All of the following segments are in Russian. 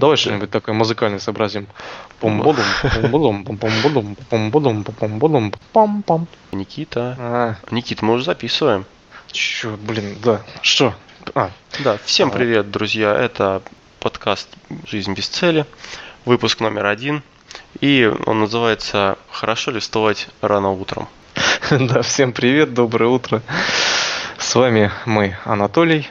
Давай что-нибудь такое музыкальное сообразим. Никита. А, Никита, мы уже записываем. чё, блин, да. Что? А, Да, всем А. привет, друзья. Это подкаст «Жизнь без цели», выпуск номер один. И он называется «Хорошо ли вставать рано утром?». да, всем привет, доброе утро. С вами мы, Анатолий.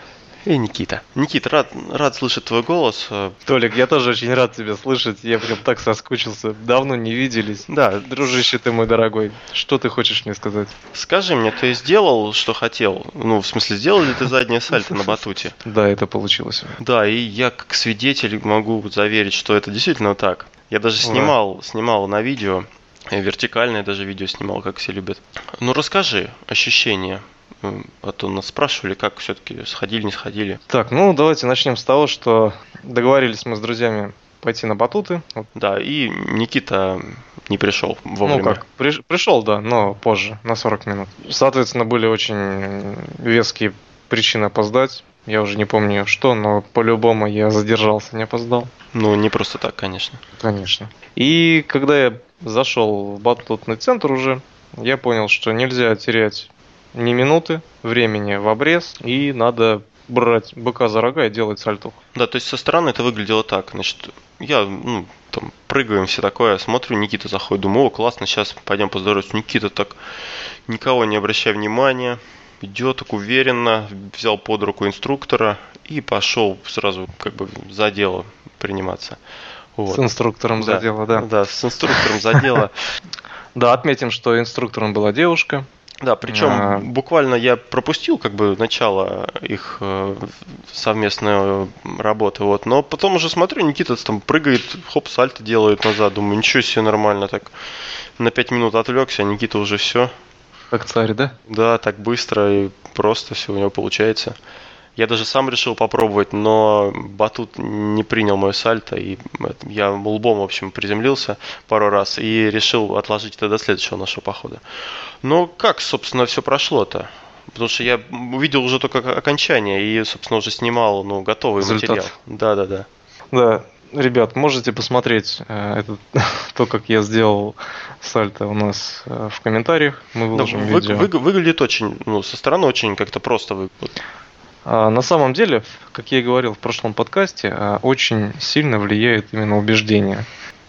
И Никита. Никита, рад, рад слышать твой голос. Э, Толик, я тоже очень рад тебя слышать. Я прям так соскучился. Давно не виделись. Да, Дружище ты мой дорогой. Что ты хочешь мне сказать? скажи мне, ты сделал, что хотел? Ну, в смысле, сделал ли ты заднее сальто на батуте? Да, это получилось. Да, и я как свидетель могу заверить, что это действительно так. Я даже снимал, снимал на видео, э, вертикальное даже видео снимал, как все любят. Ну расскажи ощущения. М, А то нас спрашивали, как все-таки сходили, не сходили. Так, ну давайте начнем с того, что договорились мы с друзьями пойти на батуты. Да, и Никита не пришел вовремя. Ну как, приш- пришел, да, но позже, на 40 минут. Соответственно, были очень веские причины опоздать. Я уже не помню что, но по-любому я задержался, не опоздал. Ну, не просто так, конечно. Конечно. И когда я зашел в батутный центр уже, я понял, что нельзя терять ни минуты времени в обрез, и надо брать быка за рога и делать сальтуху. Да, то есть со стороны это выглядело так. Значит, я, ну, там, прыгаем, все такое, смотрю, Никита заходит, думаю, о, классно, сейчас пойдем поздороваться. Никита так, никого не обращая внимания, идет так уверенно, взял под руку инструктора и пошел сразу как бы за дело приниматься. Вот. С инструктором за дело, да. Да, с инструктором за дело. Да, отметим, что инструктором была девушка. Да, причем А. буквально я пропустил как бы начало их э, совместной работы, вот, но потом уже смотрю, Никита там прыгает, хоп, сальто делает назад, думаю, ничего себе, нормально, так на пять минут отвлекся, а Никита уже все, Как царь, да? да, так быстро и просто все у него получается. Я даже сам решил попробовать, но батут не принял мое сальто, и это- я лбом, в общем, приземлился пару раз и решил отложить это до следующего нашего похода. Но как, собственно, все прошло-то? Потому что я увидел уже только окончание и, собственно, уже снимал, ну, готовый Результат. материал. Да-да-да. Да, ребят, можете посмотреть э, этот, то, как я сделал сальто у нас э, в комментариях. Мы Да, выложим вы- видео. вы- выглядит очень, ну, со стороны очень как-то просто выглядит. А, На самом деле, как я и говорил в прошлом подкасте, а, очень сильно влияет именно убеждение.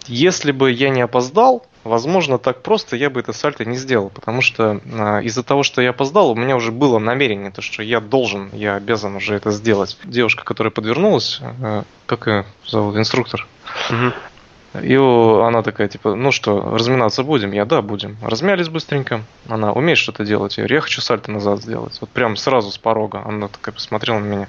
Если бы я не опоздал, возможно, так просто я бы это сальто не сделал, потому что а, из-за того, что я опоздал, у меня уже было намерение, то, что я должен, я обязан уже это сделать. Девушка, которая подвернулась, как ее зовут, инструктор, Мгм. И она такая, типа, ну что, разминаться будем? Я, да, будем. Размялись быстренько. Она, умеешь что-то делать? Я говорю, я хочу сальто назад сделать. Вот прям сразу с порога. Она такая посмотрела на меня.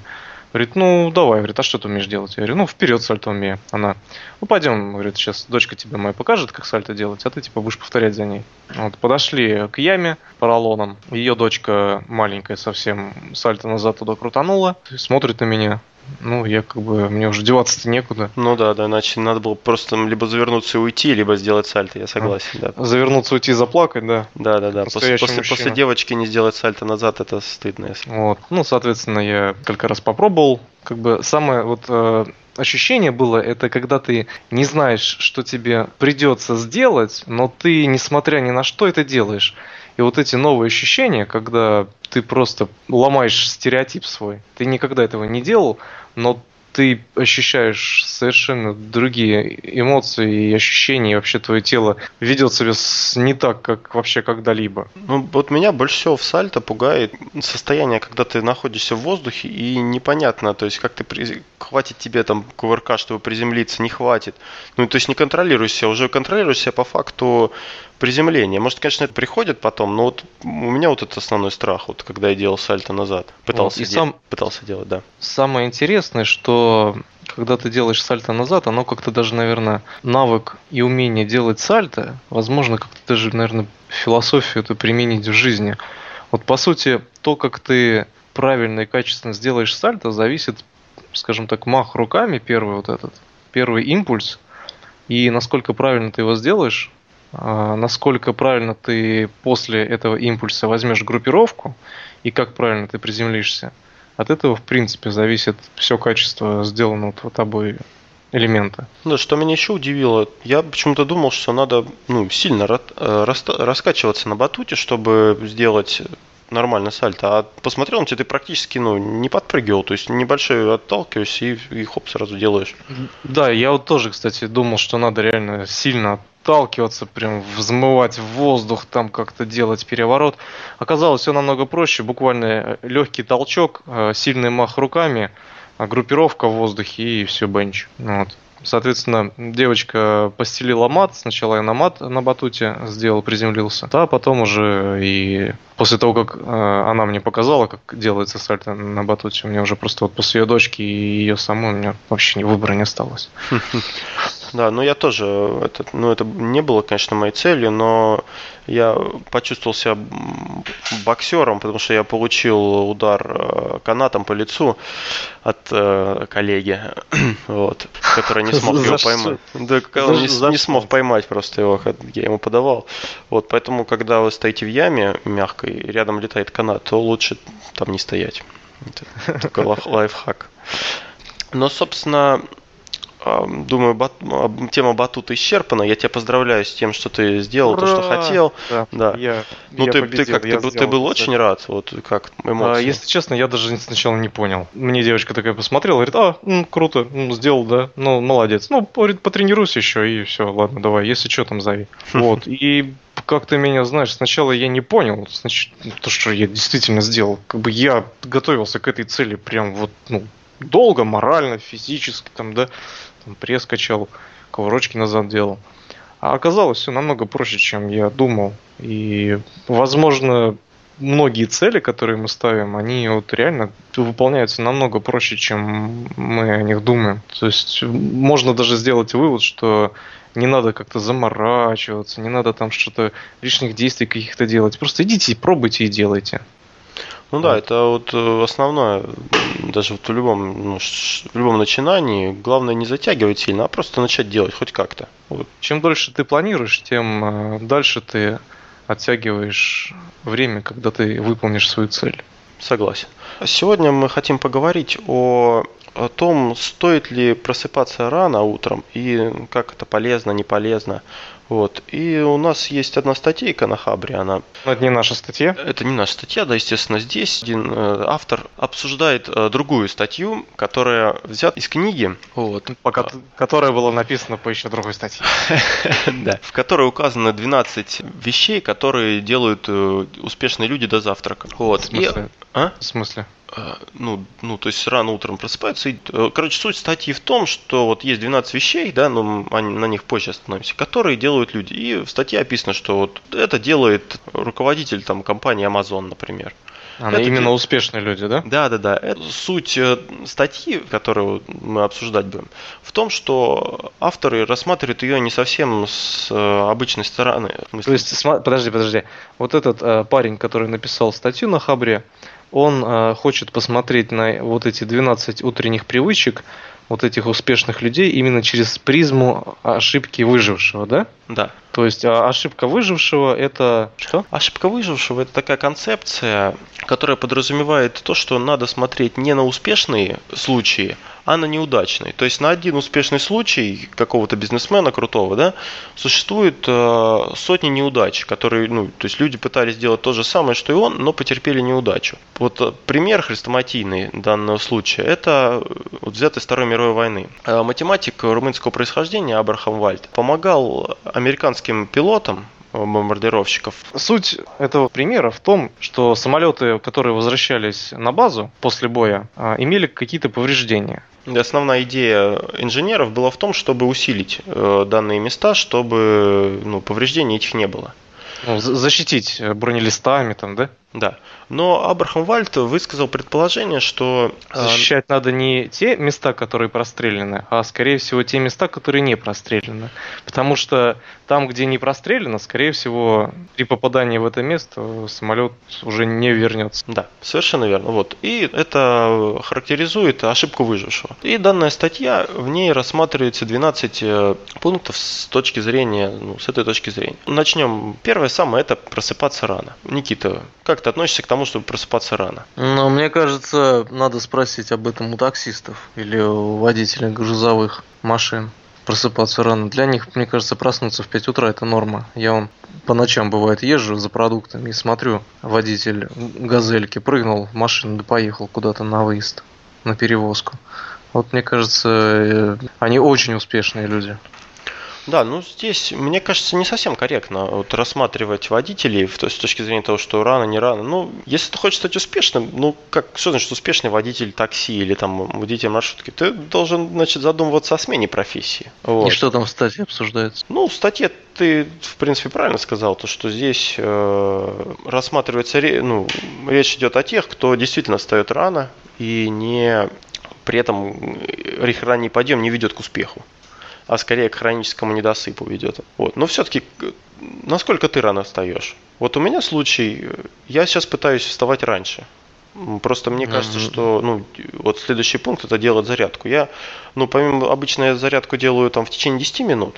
Говорит, ну давай, говорит, а что ты умеешь делать? Я говорю, ну вперед сальто умею. Она, ну пойдем, говорит, сейчас дочка тебе моя покажет, как сальто делать, а ты типа будешь повторять за ней. Вот, подошли к яме поролоном. Ее дочка маленькая совсем сальто назад туда крутанула. Смотрит на меня. Ну, я как бы, мне уже деваться-то некуда. Ну да, да, иначе надо было просто либо завернуться и уйти, либо сделать сальто, я согласен, да. Завернуться, уйти, заплакать, да. Да, да, да. После, после, мужчина. после девочки не сделать сальто назад, это стыдно. Если... Вот. Ну, соответственно, я несколько раз попробовал. Как бы самое вот э, ощущение было, это когда ты не знаешь, что тебе придется сделать, но ты, несмотря ни на что, это делаешь. И вот эти новые ощущения, когда ты просто ломаешь стереотип свой. Ты никогда этого не делал, но ты ощущаешь совершенно другие эмоции и ощущения, и вообще твое тело ведет себя не так, как вообще когда-либо. Ну, вот меня больше всего в сальто пугает состояние, когда ты находишься в воздухе и непонятно, то есть как ты при- хватит тебе там кувырка, чтобы приземлиться, не хватит. Ну, то есть не контролируешь себя, уже контролируешь себя по факту приземления. Может, конечно, это приходит потом, но вот у меня вот это основной страх, вот когда я делал сальто назад. Пытался, и де- сам- пытался делать, да. Самое интересное, что когда ты делаешь сальто назад, оно как-то даже, наверное, навык и умение делать сальто, возможно, как-то даже, наверное, философию это применить в жизни. Вот по сути, то, как ты правильно и качественно сделаешь сальто, зависит, скажем так, мах руками, первый вот этот, первый импульс, и насколько правильно ты его сделаешь, насколько правильно ты после этого импульса возьмешь группировку и как правильно ты приземлишься. От этого, в принципе, зависит все качество сделанного тобой элементы. Да, что меня еще удивило, я почему-то думал, что надо ну, сильно э, раскачиваться на батуте, чтобы сделать нормально сальто, а посмотрел на тебя, ты практически ну, не подпрыгивал, то есть небольшой отталкиваешься и, и хоп, сразу делаешь. Да, я вот тоже, кстати, думал, что надо реально сильно отталкиваться, прям взмывать в воздух, там как-то делать переворот. Оказалось все намного проще, буквально легкий толчок, э, сильный мах руками, группировка в воздухе и все, бенч. Вот. Соответственно, девочка постелила мат. Сначала я на мат на батуте сделал, приземлился. Да, потом уже и после того, как э, она мне показала, как делается сальто на батуте, у меня уже просто вот после ее дочки и ее самой у меня вообще выбора не осталось. Да, ну я тоже, это, ну это не было, конечно, моей целью, но я почувствовал себя боксером, потому что я получил удар э, канатом по лицу от э, коллеги, вот, который не смог его поймать. Да, он не, не смог поймать просто его, я ему подавал. Вот, поэтому, когда вы стоите в яме мягкой, рядом летает канат, то лучше там не стоять. Это такой лайфхак. Но, собственно, Думаю, бат, тема батута исчерпана. Я тебя поздравляю с тем, что ты сделал Ура! то, что хотел. Да, да. Я, ну, я ты, победил, ты как ты, ты был очень рад. Вот как эмоции. А, если честно, я даже сначала не понял. Мне девочка такая посмотрела, говорит, а, ну, круто, ну, сделал, да, ну, молодец. Ну, говорит, потренируйся еще, и все, ладно, давай, если что, там зови. Вот, и как ты меня знаешь, сначала я не понял, значит, то, что я действительно сделал. Как бы я готовился к этой цели прям вот, ну, долго, морально, физически, там, да, там, пресс качал, кувырочки назад делал. А оказалось все намного проще, чем я думал. И, возможно, многие цели, которые мы ставим, они вот реально выполняются намного проще, чем мы о них думаем. То есть можно даже сделать вывод, что не надо как-то заморачиваться, не надо там что-то лишних действий каких-то делать. Просто идите, пробуйте и делайте. Ну да, это вот э, основное, даже вот в любом, ну, в любом начинании, главное не затягивать сильно, а просто начать делать хоть как-то. Вот. Чем дольше ты планируешь, тем э, дальше ты оттягиваешь время, когда ты выполнишь свою цель. Согласен. Сегодня мы хотим поговорить о, о том, стоит ли просыпаться рано утром и как это полезно, не полезно. Вот. И у нас есть одна статейка на Хабре, она... Но это не наша статья? Это не наша статья, да, естественно, здесь один э, автор обсуждает э, другую статью, которая взята из книги. Вот. Пока, которая была написана по еще другой статье. Да. В которой указано 12 вещей, которые делают э, успешные люди до завтрака. Вот. В смысле? А? В смысле? Э, ну, ну, то есть рано утром просыпаются. И, э, короче, суть статьи в том, что вот есть 12 вещей, да, но они, на них позже остановимся, которые делают люди. И в статье описано, что вот это делает руководитель там компании Amazon, например. Она это именно де... успешные люди, да? Да, да, да. Это суть э, статьи, которую мы обсуждать будем, в том, что авторы рассматривают ее не совсем с обычной стороны. То есть, подожди, подожди. Вот этот э, парень, который написал статью на Хабре, он э, хочет посмотреть на вот эти 12 утренних привычек вот этих успешных людей именно через призму ошибки выжившего, да? Да. То есть а ошибка выжившего это что? Ошибка выжившего это такая концепция, которая подразумевает то, что надо смотреть не на успешные случаи, а на неудачные. То есть на один успешный случай какого-то бизнесмена крутого, да, существует э, сотни неудач, которые, ну, то есть люди пытались сделать то же самое, что и он, но потерпели неудачу. Вот э, пример хрестоматийный данного случая, это э, вот взятый из Второй мировой войны. Математик румынского происхождения Абрахам Вальд помогал американским пилотам бомбардировщиков. Суть этого примера в том, что самолеты, которые возвращались на базу после боя, а, имели какие-то повреждения. Основная идея инженеров была в том, чтобы усилить э, данные места, чтобы ну, повреждений этих не было. Ну, защитить бронелистами там, да? Да. Но Абрахам Вальт высказал предположение, что... А, Защищать надо не те места, которые прострелены, а скорее всего те места, которые не прострелены. Потому что там, где не прострелено, скорее всего, при попадании в это место самолет уже не вернется. Да, совершенно верно. Вот. И это характеризует ошибку выжившего. И данная статья, в ней рассматривается 12 э, пунктов с точки зрения, ну, с этой точки зрения. Начнем. Первое самое, это просыпаться рано. Никита, как ты относишься к тому, чтобы просыпаться рано? Ну, мне кажется, надо спросить об этом у таксистов или у водителей грузовых машин просыпаться рано. Для них, мне кажется, проснуться в 5 утра это норма. Я он по ночам бывает езжу за продуктами и смотрю, водитель газельки прыгнул в машину да поехал куда-то на выезд, на перевозку. Вот мне кажется, э, они очень успешные люди. Да, ну здесь, мне кажется, не совсем корректно вот, рассматривать водителей то, с точки зрения того, что рано, не рано. Ну, если ты хочешь стать успешным, ну, как, что значит успешный водитель такси или там водитель маршрутки? Ты должен, значит, задумываться о смене профессии. Вот. И что там в статье обсуждается? Ну, в статье ты, в принципе, правильно сказал, то, что здесь э, рассматривается, ну, речь идет о тех, кто действительно встает рано и не при этом их ранний подъем не ведет к успеху а скорее к хроническому недосыпу ведет. Вот. Но все-таки, насколько ты рано встаешь? Вот у меня случай, я сейчас пытаюсь вставать раньше. Просто мне кажется, mm-hmm. что ну, вот следующий пункт это делать зарядку. Я, ну, помимо обычно я зарядку делаю там в течение 10 минут.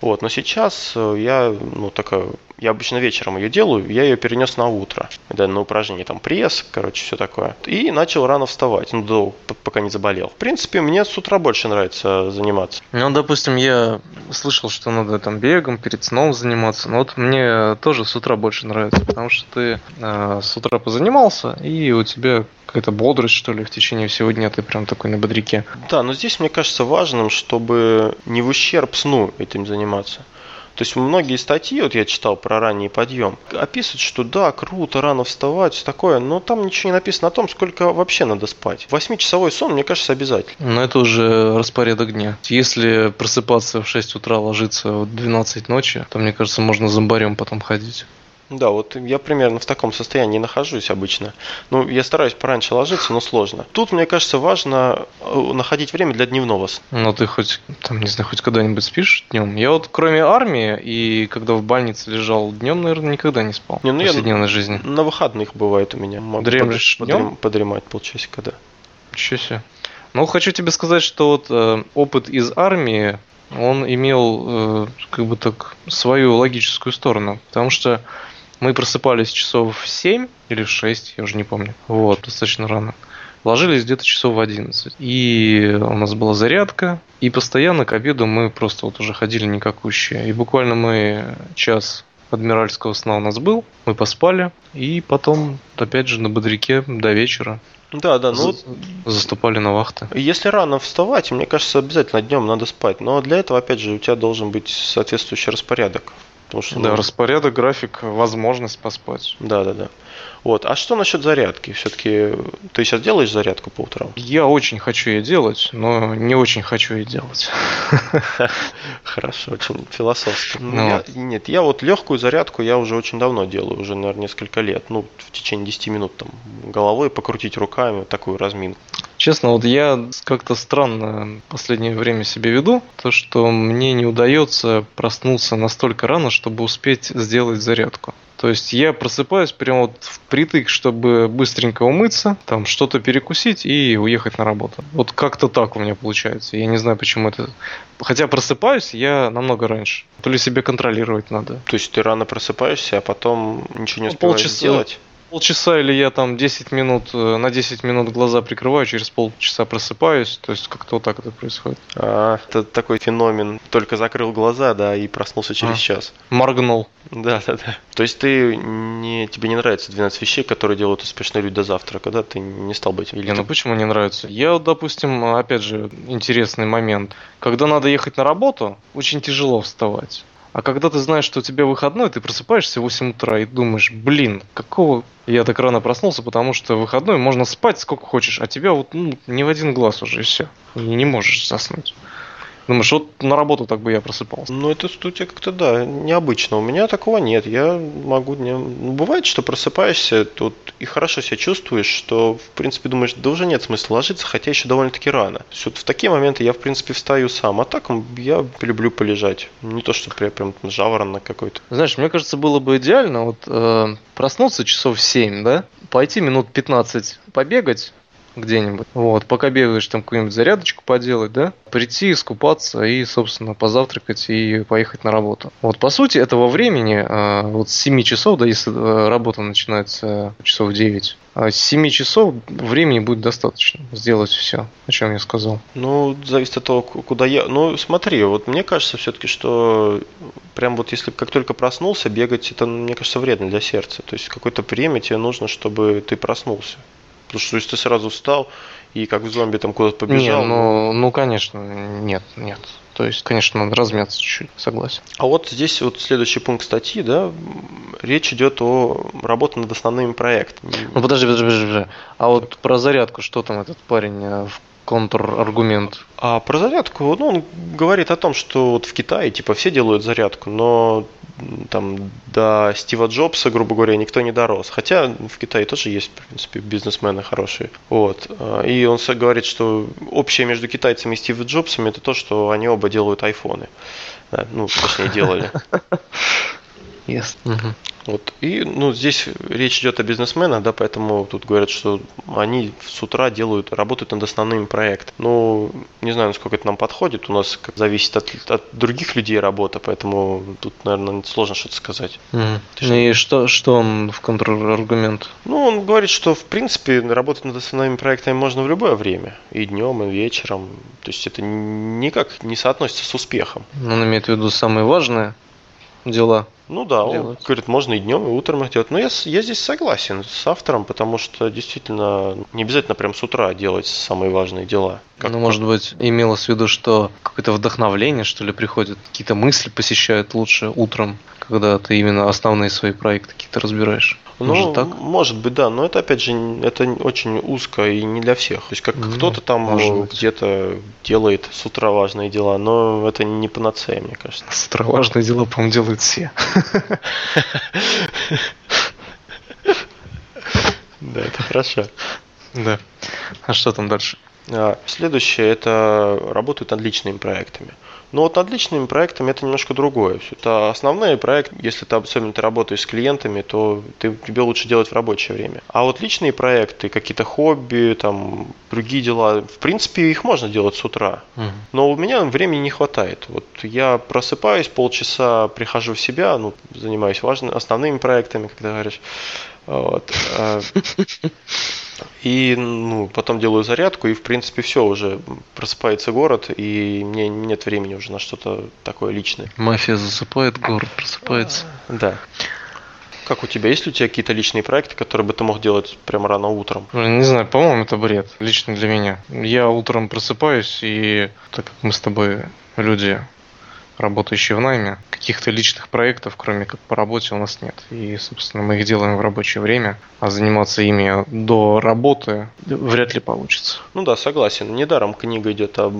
Вот, но сейчас э, я, ну, такая, я обычно вечером ее делаю, я ее перенес на утро. Да, на упражнение там пресс, короче, все такое. И начал рано вставать, ну, до, пока не заболел. В принципе, мне с утра больше нравится заниматься. Ну, допустим, я слышал, что надо там бегом перед сном заниматься. Но вот мне тоже с утра больше нравится, потому что ты э, с утра позанимался, и у тебя какая-то бодрость, что ли, в течение всего дня ты прям такой на бодряке. Да, но здесь мне кажется важным, чтобы не в ущерб сну этим заниматься. То есть многие статьи, вот я читал про ранний подъем, описывают, что да, круто, рано вставать, все такое, но там ничего не написано о том, сколько вообще надо спать. Восьмичасовой сон, мне кажется, обязательно. Но это уже распорядок дня. Если просыпаться в 6 утра, ложиться в 12 ночи, то, мне кажется, можно зомбарем потом ходить. Да, вот я примерно в таком состоянии нахожусь обычно. Ну, я стараюсь пораньше ложиться, но сложно. Тут, мне кажется, важно э, находить время для дневного сна. Ну, ты хоть, там, не знаю, хоть когда-нибудь спишь днем? Я вот, кроме армии и когда в больнице лежал днем, наверное, никогда не спал. Не, ну, в повседневной я жизни. На выходных бывает у меня. Могу Дремлешь подрем, днем? подремать полчасика, да. Ничего себе. Ну, хочу тебе сказать, что вот э, опыт из армии, он имел э, как бы так свою логическую сторону. Потому что мы просыпались часов в 7 или в 6, я уже не помню. Вот, достаточно рано. Ложились где-то часов в 11. И у нас была зарядка. И постоянно к обеду мы просто вот уже ходили никакущие. И буквально мы час адмиральского сна у нас был. Мы поспали. И потом, опять же, на бодряке до вечера. Да, да, ну заступали на вахты. Если рано вставать, мне кажется, обязательно днем надо спать. Но для этого, опять же, у тебя должен быть соответствующий распорядок. Потому что, да, ну, распорядок, график, возможность поспать. Да, да, да. Вот. А что насчет зарядки? Все-таки ты сейчас делаешь зарядку по утрам? Я очень хочу ее делать, но не очень хочу ее делать. Хорошо, очень философски. Ну, нет, я вот легкую зарядку я уже очень давно делаю, уже, наверное, несколько лет. Ну, в течение 10 минут там головой покрутить руками, такую разминку. Честно, вот я как-то странно в последнее время себя веду, то что мне не удается проснуться настолько рано, чтобы успеть сделать зарядку. То есть я просыпаюсь прямо вот впритык, чтобы быстренько умыться, там что-то перекусить и уехать на работу. Вот как-то так у меня получается. Я не знаю, почему это. Хотя просыпаюсь я намного раньше. То ли себе контролировать надо. То есть ты рано просыпаешься, а потом ничего не успеваешь Полчаса, сделать? Полчаса или я там 10 минут, э, на 10 минут глаза прикрываю, через полчаса просыпаюсь, то есть как-то вот так это происходит. А, это такой феномен, только закрыл глаза, да, и проснулся через а, час. Моргнул. Да, да, да. То есть ты не, тебе не нравится 12 вещей, которые делают успешные люди до завтрака, да? Ты не стал быть Или не, ну почему не нравится? Я, допустим, опять же, интересный момент. Когда надо ехать на работу, очень тяжело вставать. А когда ты знаешь, что у тебя выходной, ты просыпаешься в 8 утра и думаешь, блин, какого я так рано проснулся, потому что выходной можно спать сколько хочешь, а тебя вот ну, не в один глаз уже и все. И не можешь заснуть. Думаешь, вот на работу так бы я просыпался. Ну, это у тебя как-то, да, необычно. У меня такого нет. Я могу... Не... Ну, бывает, что просыпаешься тут и хорошо себя чувствуешь, что, в принципе, думаешь, да уже нет смысла ложиться, хотя еще довольно-таки рано. То есть, вот в такие моменты я, в принципе, встаю сам. А так я люблю полежать. Не то, что прям, прям жаворонок какой-то. Знаешь, мне кажется, было бы идеально вот э, проснуться часов в 7, да, пойти минут 15 побегать, где-нибудь. Вот, пока бегаешь там какую-нибудь зарядочку поделать, да, прийти, искупаться и, собственно, позавтракать и поехать на работу. Вот, по сути, этого времени, а, вот с 7 часов, да, если э, работа начинается часов 9, а с 7 часов времени будет достаточно сделать все, о чем я сказал. Ну, зависит от того, куда я... Ну, смотри, вот мне кажется все-таки, что прям вот если как только проснулся, бегать, это, мне кажется, вредно для сердца. То есть какое-то время тебе нужно, чтобы ты проснулся. Потому что если ты сразу встал и как зомби там куда-то побежал... Не, ну, ну, конечно, нет, нет. То есть, конечно, надо размяться чуть-чуть, согласен. А вот здесь вот следующий пункт статьи, да, речь идет о работе над основными проектами. Ну подожди, подожди, подожди. А вот про зарядку, что там этот парень э, в контраргумент. А про зарядку, ну, он говорит о том, что вот в Китае, типа, все делают зарядку, но там до Стива Джобса, грубо говоря, никто не дорос. Хотя в Китае тоже есть, в принципе, бизнесмены хорошие. Вот. И он говорит, что общее между китайцами и Стивом Джобсом это то, что они оба делают айфоны. Ну, точнее, делали. Yes. Угу. Вот. И ну, здесь речь идет о бизнесменах, да, поэтому тут говорят, что они с утра делают, работают над основными проектами. Ну, не знаю, насколько это нам подходит. У нас как, зависит от, от других людей работа, поэтому тут, наверное, сложно что-то сказать. Mm. Ну и что, что он в контраргумент? Ну, он говорит, что в принципе работать над основными проектами можно в любое время. И днем, и вечером. То есть это никак не соотносится с успехом. Он имеет в виду самое важное дела. Ну да, делать. он говорит, можно и днем, и утром их делать. Но я, я здесь согласен с автором, потому что действительно не обязательно прям с утра делать самые важные дела. Как ну, может быть, имелось в виду, что какое-то вдохновление, что ли, приходит, какие-то мысли посещают лучше утром, когда ты именно основные свои проекты какие-то разбираешь. Ну, может, так? может быть, да, но это опять же это очень узко и не для всех. То есть как ну, кто-то там где-то делает с утра важные дела, но это не панацея, мне кажется. С утра важные дела, по-моему, делают все. Да, это хорошо. Да. А что там дальше? А, следующее – это работают над личными проектами. Но вот над личными проектами это немножко другое. Это основные проекты, если ты особенно ты работаешь с клиентами, то ты, тебе лучше делать в рабочее время. А вот личные проекты, какие-то хобби, там, другие дела, в принципе, их можно делать с утра. Но у меня времени не хватает. Вот я просыпаюсь, полчаса прихожу в себя, ну, занимаюсь важными, основными проектами, когда говоришь. Вот. А, и ну, потом делаю зарядку, и в принципе все, уже просыпается город, и мне нет времени уже на что-то такое личное. Мафия засыпает, город просыпается. Да. Как у тебя? Есть ли у тебя какие-то личные проекты, которые бы ты мог делать прямо рано утром? Не знаю, по-моему, это бред. Лично для меня. Я утром просыпаюсь, и так как мы с тобой люди работающие в найме. Каких-то личных проектов, кроме как по работе, у нас нет. И, собственно, мы их делаем в рабочее время, а заниматься ими до работы вряд ли получится. Ну да, согласен. Недаром книга идет о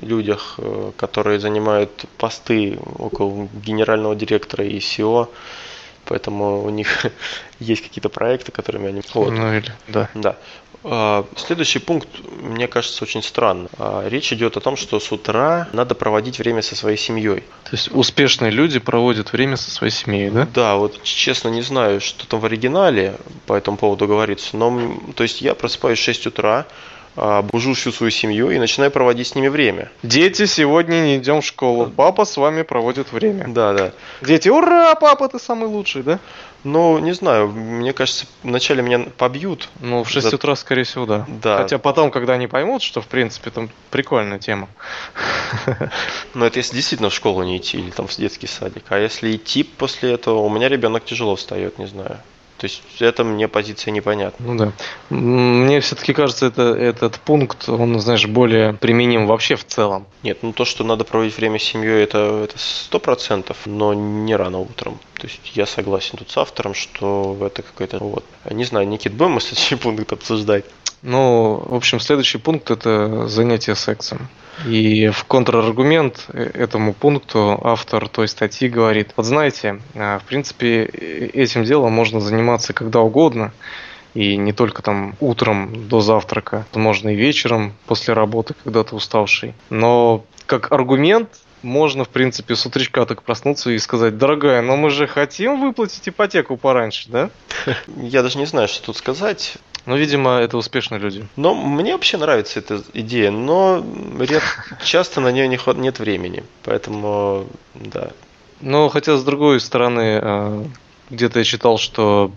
людях, э, которые занимают посты около генерального директора и SEO поэтому у них есть какие-то проекты, которыми они... Вот. Ну или, да. Да. А, следующий пункт, мне кажется, очень странно. А, речь идет о том, что с утра надо проводить время со своей семьей. То есть успешные люди проводят время со своей семьей, да? Да, вот честно не знаю, что там в оригинале по этому поводу говорится, но то есть я просыпаюсь в 6 утра, бужу всю свою семью и начинаю проводить с ними время. Дети, сегодня не идем в школу. Папа с вами проводит время. Да, да. Дети, ура, папа, ты самый лучший, да? Ну, не знаю, мне кажется, вначале меня побьют. Ну, в 6 за... утра, скорее всего, да. Да. Хотя потом, когда они поймут, что, в принципе, там прикольная тема. Ну, это если действительно в школу не идти или там в детский садик. А если идти после этого, у меня ребенок тяжело встает, не знаю. То есть это мне позиция непонятна. Ну да. Мне все-таки кажется, это, этот пункт, он, знаешь, более применим вообще в целом. Нет, ну то, что надо проводить время с семьей, это сто процентов, но не рано утром. То есть я согласен тут с автором, что это какой-то вот. Не знаю, Никит, будем мы следующий пункт обсуждать? Ну, в общем, следующий пункт это занятие сексом. И в контраргумент этому пункту автор той статьи говорит, вот знаете, а, в принципе, этим делом можно заниматься когда угодно, и не только там утром до завтрака, можно и вечером после работы, когда ты уставший. Но как аргумент можно, в принципе, с утречка так проснуться и сказать, дорогая, но мы же хотим выплатить ипотеку пораньше, да? Я даже не знаю, что тут сказать. Ну, видимо, это успешные люди. Но мне вообще нравится эта идея, но ред... часто на нее не ход... нет времени. Поэтому, да. Но хотя, с другой стороны, э, где-то я читал, что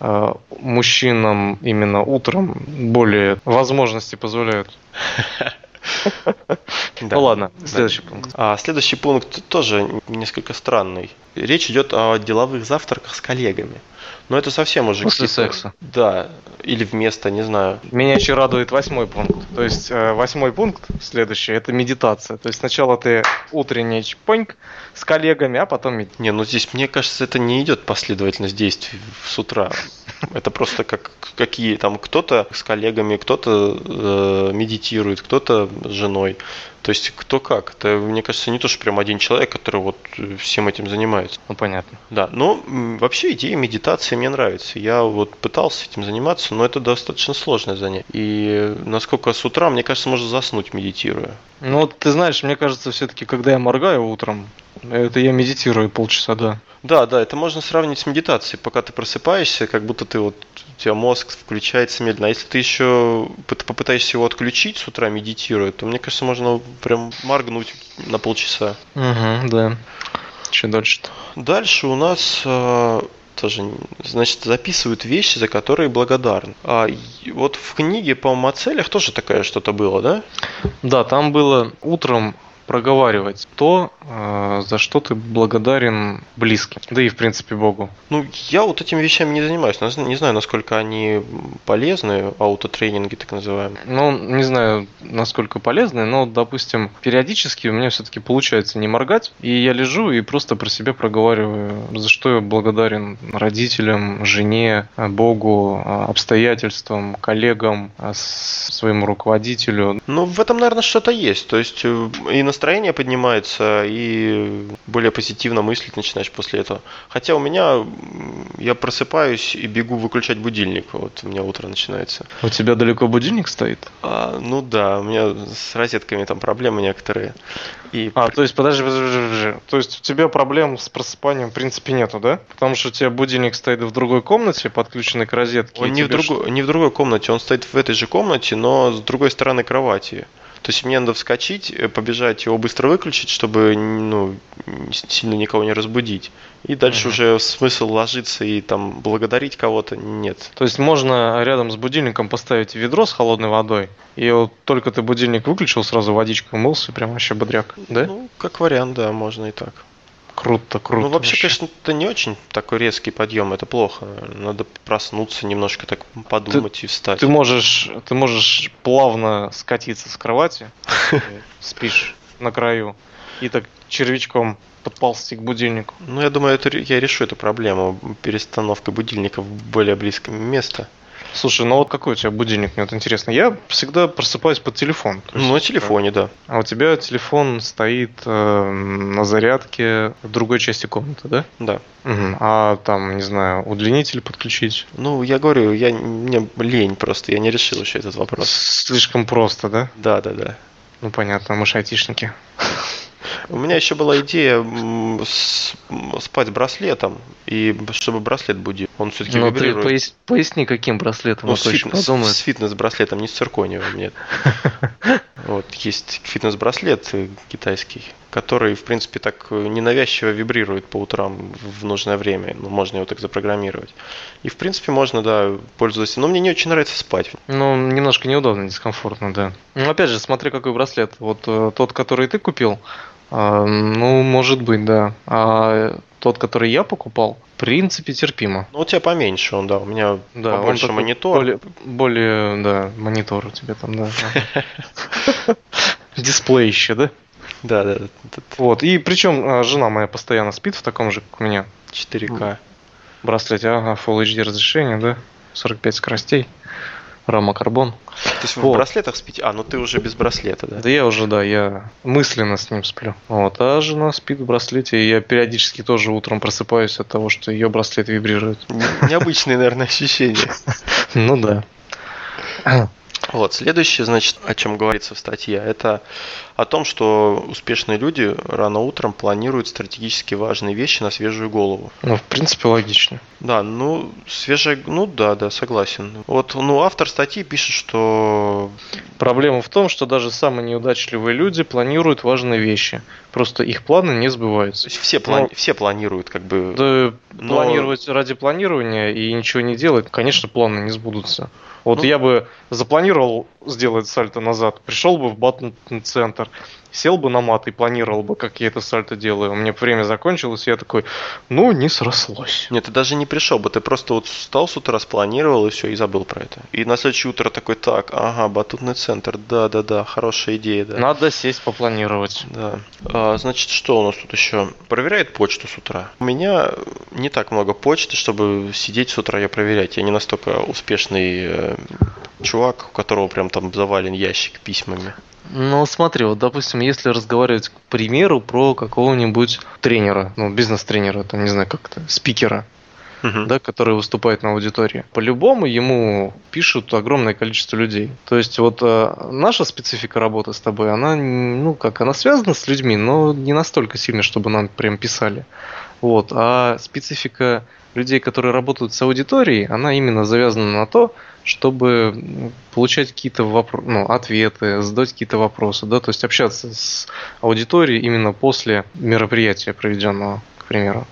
э, мужчинам именно утром более возможности позволяют. Ну ладно, следующий пункт. А следующий пункт тоже несколько странный. Речь идет о деловых завтраках с коллегами. Но это совсем уже... После секса. Да, или вместо, не знаю. Меня очень радует восьмой пункт. То есть э, восьмой пункт следующий, это медитация. То есть сначала ты утренний чпоньк с коллегами, а потом медитация. Не, ну здесь, мне кажется, это не идет последовательность действий с утра. Это просто как какие там кто-то с коллегами, кто-то э, медитирует, кто-то с женой. То есть кто как. Это, мне кажется, не то, что прям один человек, который вот э, всем этим занимается. Ну, понятно. Да, но вообще идея медитации мне нравится. Я вот пытался этим заниматься, но это достаточно сложное занятие. И насколько с утра, мне кажется, можно заснуть, медитируя. Ну, ты знаешь, мне кажется, все-таки, когда я моргаю утром, это я медитирую полчаса, да. Да, да, это можно сравнить с медитацией. Пока ты просыпаешься, как будто ты вот у тебя мозг включается медленно. А если ты еще попытаешься его отключить с утра, медитируя, то мне кажется, можно прям моргнуть на полчаса. Угу, да. Что дальше-то? Дальше у нас э, тоже, значит, записывают вещи, за которые благодарны. А вот в книге, по-моему, о целях тоже такое что-то было, да? Да, там было утром проговаривать то, э, за что ты благодарен близким, да и в принципе Богу. Ну, я вот этими вещами не занимаюсь, не знаю, насколько они полезны, аутотренинги так называемые. Ну, не знаю, насколько полезны, но, допустим, периодически у меня все-таки получается не моргать, и я лежу и просто про себя проговариваю, за что я благодарен родителям, жене, Богу, обстоятельствам, коллегам, своему руководителю. Ну, в этом, наверное, что-то есть. То есть э, и на настроение поднимается, и более позитивно мыслить начинаешь после этого. Хотя у меня, я просыпаюсь и бегу выключать будильник. Вот у меня утро начинается. У тебя далеко будильник стоит? А, ну да, у меня с розетками там проблемы некоторые. И... А, то есть, подожди, подожди, подожди. То есть у тебя проблем с просыпанием в принципе нету, да? Потому что у тебя будильник стоит в другой комнате, подключенный к розетке. Он не в, другой, не в другой комнате, он стоит в этой же комнате, но с другой стороны кровати. То есть мне надо вскочить, э, побежать его быстро выключить, чтобы ну, сильно никого не разбудить. И дальше угу. уже смысл ложиться и там благодарить кого-то нет. То есть можно рядом с будильником поставить ведро с холодной водой, и вот только ты будильник выключил, сразу водичкой умылся, прям вообще бодряк, да? Ну, как вариант, да, можно и так. Круто, круто. Ну, вообще, вообще, конечно, это не очень такой резкий подъем, это плохо. Надо проснуться, немножко так подумать ты, и встать. Ты можешь, ты можешь плавно скатиться с кровати, спишь на краю, и так червячком подползти к будильнику. Ну, я думаю, это, я решу эту проблему перестановкой будильника в более близкое место. Слушай, ну вот какой у тебя будильник, мне вот интересно. Я всегда просыпаюсь под телефон. ну, на телефоне, да. А у тебя телефон стоит э, на зарядке в другой части комнаты, да? Да. Угу. А там, не знаю, удлинитель подключить? Ну, я говорю, я мне лень просто, я не решил еще этот вопрос. Слишком просто, да? Да, да, да. Ну понятно, мы же айтишники. У меня еще была идея спать браслетом, и чтобы браслет будил. Он все-таки ну, вибрирует. Ты пояс, поясни, каким браслетом, ну, с, фитнес, с фитнес-браслетом, не с циркониевым, нет. Вот, есть фитнес-браслет китайский, который, в принципе, так ненавязчиво вибрирует по утрам в нужное время. Ну, можно его так запрограммировать. И, в принципе, можно, да, пользоваться. Но мне не очень нравится спать. Ну, немножко неудобно, дискомфортно, да. Ну, опять же, смотри, какой браслет. Вот э, тот, который ты купил, э, ну, может быть, да. А тот, который я покупал, в принципе, терпимо. Ну, у тебя поменьше он, да. У меня да, побольше монитор. Более, более, да, монитор у тебя там, да. Дисплей еще, да? Да, да. Вот, и причем а, жена моя постоянно спит в таком же, как у меня. 4К. Браслете, ага, Full HD разрешение, да? 45 скоростей. Рама карбон. То есть вы вот. в браслетах спите? А, ну ты уже без браслета, да? Да я уже, да, я мысленно с ним сплю. Вот, а жена спит в браслете, и я периодически тоже утром просыпаюсь от того, что ее браслет вибрирует. Необычные, наверное, ощущения. Ну да. Вот, следующее, значит, о чем говорится в статье, это о том, что успешные люди рано утром планируют стратегически важные вещи на свежую голову. Ну, в принципе, логично. Да, ну, свежая, ну да, да, согласен. Вот, ну, автор статьи пишет, что... Проблема в том, что даже самые неудачливые люди планируют важные вещи. Просто их планы не сбываются. Все, плани... но... все планируют, как бы... Да, но... планировать ради планирования и ничего не делать, конечно, планы не сбудутся. Вот ну... я бы запланировал сделать сальто назад, пришел бы в батл-центр, сел бы на мат и планировал бы, как я это сальто делаю. У меня время закончилось, и я такой, ну, не срослось. Нет, ты даже не пришел бы, ты просто вот встал с утра, спланировал и все, и забыл про это. И на следующее утро такой, так, ага, батутный центр, да-да-да, хорошая идея, да. Надо сесть попланировать. Да. А, значит, что у нас тут еще? Проверяет почту с утра. У меня не так много почты, чтобы сидеть с утра ее проверять. Я не настолько успешный э, чувак, у которого прям там завален ящик письмами. Ну, смотри, вот, допустим, если разговаривать, к примеру, про какого-нибудь тренера, ну, бизнес-тренера, там, не знаю, как то спикера, uh-huh. да, который выступает на аудитории. По-любому ему пишут огромное количество людей. То есть вот э, наша специфика работы с тобой, она, ну как, она связана с людьми, но не настолько сильно, чтобы нам прям писали. Вот. А специфика людей, которые работают с аудиторией, она именно завязана на то, чтобы получать какие-то вопро- ну, ответы, задать какие-то вопросы, да, то есть общаться с аудиторией именно после мероприятия проведенного, к примеру.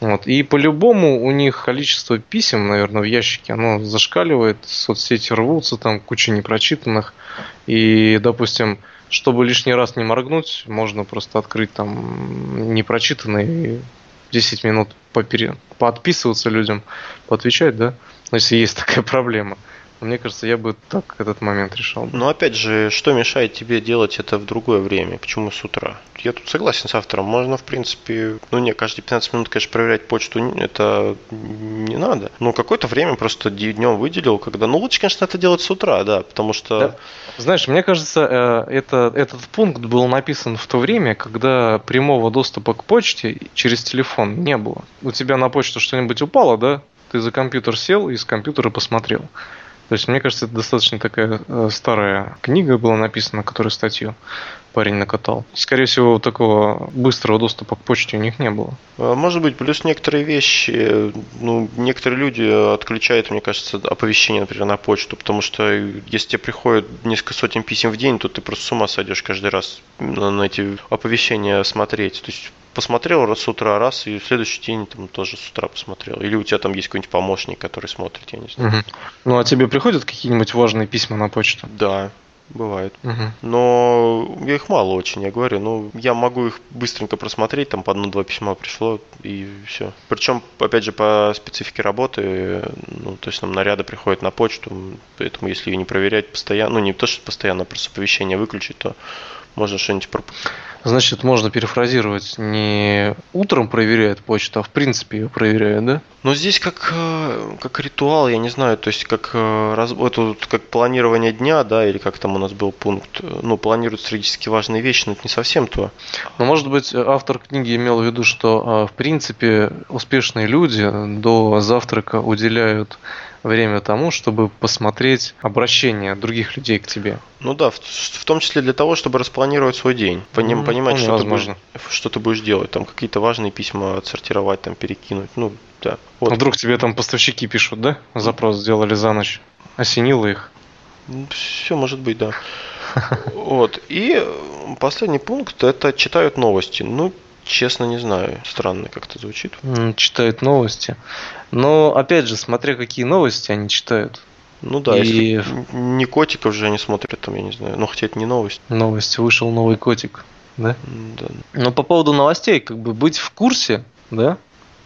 Вот. И по-любому у них количество писем, наверное, в ящике, оно зашкаливает, соцсети рвутся, там куча непрочитанных. И, допустим, чтобы лишний раз не моргнуть, можно просто открыть там непрочитанный 10 минут попере... поотписываться людям, поотвечать, да, если есть такая проблема. Мне кажется, я бы так этот момент решал. Но опять же, что мешает тебе делать это в другое время? Почему с утра? Я тут согласен с автором. Можно, в принципе, ну не, каждые 15 минут, конечно, проверять почту, это не надо. Но какое-то время просто днем выделил, когда... Ну, лучше, конечно, это делать с утра, да, потому что... Да. Знаешь, мне кажется, э, это, этот пункт был написан в то время, когда прямого доступа к почте через телефон не было. У тебя на почту что-нибудь упало, да? Ты за компьютер сел и с компьютера посмотрел. То есть, мне кажется, это достаточно такая э, старая книга была написана, которую статью парень накатал. Скорее всего, такого быстрого доступа к почте у них не было. А, может быть, плюс некоторые вещи, ну, некоторые люди отключают, мне кажется, оповещение, например, на почту, потому что если тебе приходит несколько сотен писем в день, то ты просто с ума сойдешь каждый раз на, на эти оповещения смотреть. То есть посмотрел раз с утра, раз, и в следующий день там тоже с утра посмотрел. Или у тебя там есть какой-нибудь помощник, который смотрит, я не знаю. Угу. Ну, а тебе приходят какие-нибудь важные письма на почту? Да, бывает. Угу. Но их мало очень, я говорю. Ну, я могу их быстренько просмотреть, там по одно-два письма пришло, и все. Причем, опять же, по специфике работы, ну, то есть нам наряды приходят на почту, поэтому если ее не проверять постоянно, ну, не то, что постоянно, а просто оповещение выключить, то можно что-нибудь пропустить. Значит, можно перефразировать, не утром проверяет почту, а в принципе ее проверяет, да? Но здесь как, э, как ритуал, я не знаю, то есть как, э, раз, это, как планирование дня, да, или как там у нас был пункт, э, ну, планируют стратегически важные вещи, но это не совсем то. Но, может быть, автор книги имел в виду, что, в принципе, успешные люди до завтрака уделяют время тому, чтобы посмотреть обращение других людей к тебе. Ну да, в, в том числе для того, чтобы распланировать свой день, поним, mm, понимать, что ты, будешь, что ты будешь делать, там какие-то важные письма отсортировать, там перекинуть, ну да. Вот. А вдруг тебе там поставщики пишут, да? Запрос сделали за ночь, осенило их. Все может быть, да. Вот. И последний пункт это читают новости. Ну, честно, не знаю. Странно как-то звучит. Читают новости. Но, опять же, смотря какие новости они читают. Ну да, и... если не котиков же они смотрят, там, я не знаю. Ну, хотя это не новость. Новость. Вышел новый котик. Да? Да. Но по поводу новостей, как бы быть в курсе, да,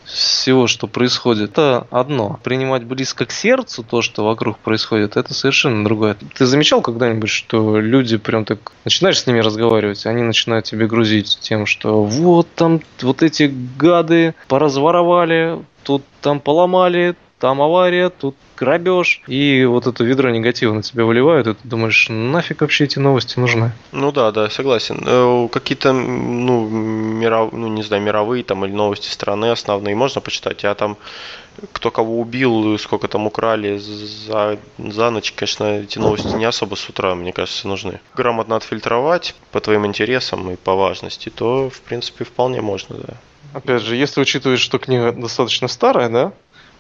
всего, что происходит, это одно. Принимать близко к сердцу то, что вокруг происходит, это совершенно другое. Ты замечал когда-нибудь, что люди прям так начинаешь с ними разговаривать, они начинают тебе грузить тем, что вот там вот эти гады поразворовали, тут там поломали, там авария, тут грабеж, и вот это ведро негатива на тебя выливают, и ты думаешь, нафиг вообще эти новости нужны? Ну да, да, согласен. Э, какие-то, ну, миров, ну, не знаю, мировые там или новости страны основные можно почитать, а там кто кого убил, сколько там украли за, за ночь, конечно, эти новости не особо с утра, мне кажется, нужны. Грамотно отфильтровать по твоим интересам и по важности, то, в принципе, вполне можно, да. Опять же, если учитывать, что книга достаточно старая, да,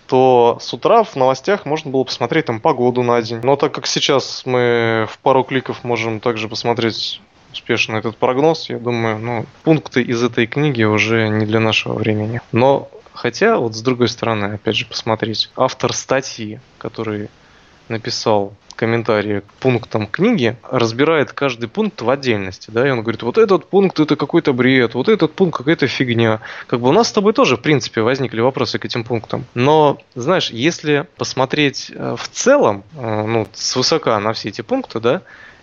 то с утра в новостях можно было посмотреть там погоду на день. Но так как сейчас мы в пару кликов можем также посмотреть успешно этот прогноз, я думаю, ну, пункты из этой книги уже не для нашего времени. Но хотя, вот с другой стороны, опять же, посмотреть, автор статьи, который написал комментарии к пунктам книги, разбирает каждый пункт в отдельности, да, и он говорит, вот этот пункт это какой-то бред, вот этот пункт какая-то фигня. Как бы у нас с тобой тоже, в принципе, возникли вопросы к этим пунктам. Но, знаешь, если посмотреть э, в целом, э, ну, свысока на все эти пункты, да,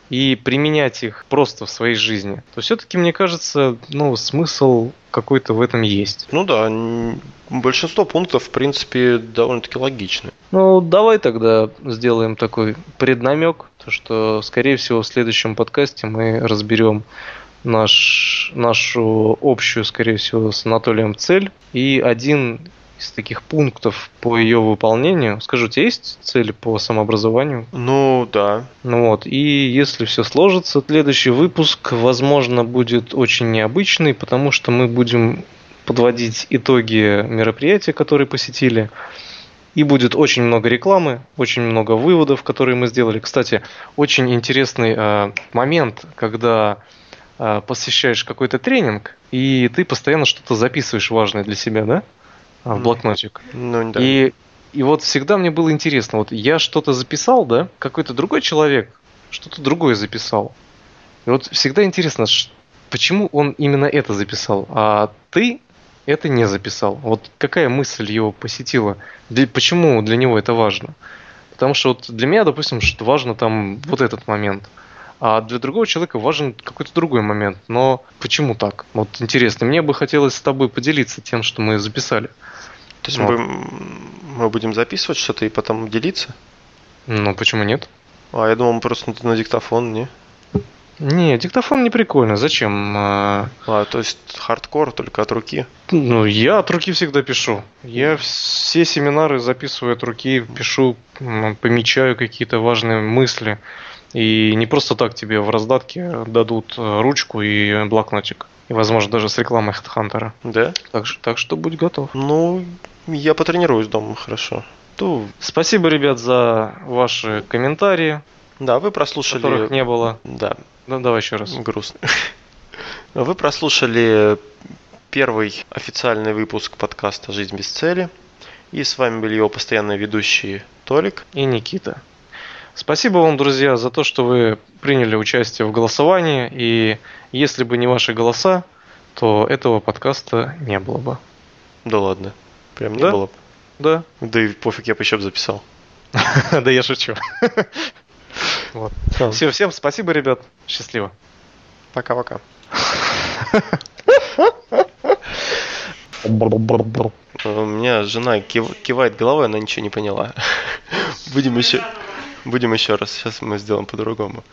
и применять их просто в своей жизни, то все-таки, мне кажется, ну, смысл какой-то в этом есть. Ну да, большинство пунктов, в принципе, довольно-таки логичны. Ну, давай тогда сделаем такой преднамек, то что, скорее всего, в следующем подкасте мы разберем наш, нашу общую, скорее всего, с Анатолием цель и один из таких пунктов по ее выполнению. Скажу, у тебя есть цели по самообразованию? Ну, да. Ну вот, и если все сложится, следующий выпуск, возможно, будет очень необычный, потому что мы будем подводить итоги мероприятия, которые посетили. И будет очень много рекламы, очень много выводов, которые мы сделали. Кстати, очень интересный э, момент, когда э, посещаешь какой-то тренинг, и ты постоянно что-то записываешь важное для себя, да? В блокнотик. Ну, да. И, и вот всегда мне было интересно, вот я что-то записал, да, какой-то другой человек что-то другое записал. И вот всегда интересно, почему он именно это записал, а ты это не записал. Вот какая мысль его посетила? Для, почему для него это важно? Потому что вот для меня, допустим, что важно там вот этот момент. А для другого человека важен какой-то другой момент. Но почему так? Вот интересно. Мне бы хотелось с тобой поделиться тем, что мы записали. То есть вот. мы, мы будем записывать что-то и потом делиться? Ну, почему нет? А, я думал, просто на, на диктофон, не? Не, диктофон не прикольно. Зачем? А, а, то есть хардкор только от руки? Ну, я от руки всегда пишу. Я все семинары записываю от руки, пишу, помечаю какие-то важные мысли. И не просто так тебе в раздатке дадут э, ручку и блокнотик. И, возможно, даже с рекламой HeadHunter. Да? Так, так что будь готов. Ну, я потренируюсь дома, хорошо. То, спасибо, ребят, за ваши комментарии. Да, вы прослушали... Которых не было. Да. Ну, давай еще раз. Грустно. Вы прослушали первый официальный выпуск подкаста «Жизнь без цели». И с вами были его постоянные ведущие Толик и Никита. Спасибо вам, друзья, за то, что вы приняли участие в голосовании. И если бы не ваши голоса, то этого подкаста не было бы. Да ладно. Прям не да? было бы. Да. Да и пофиг, я бы еще записал. Да я шучу. Все, всем спасибо, ребят. Счастливо. Пока-пока. У меня жена кивает головой, она ничего не поняла. Будем еще, будем еще раз. Сейчас мы сделаем по-другому.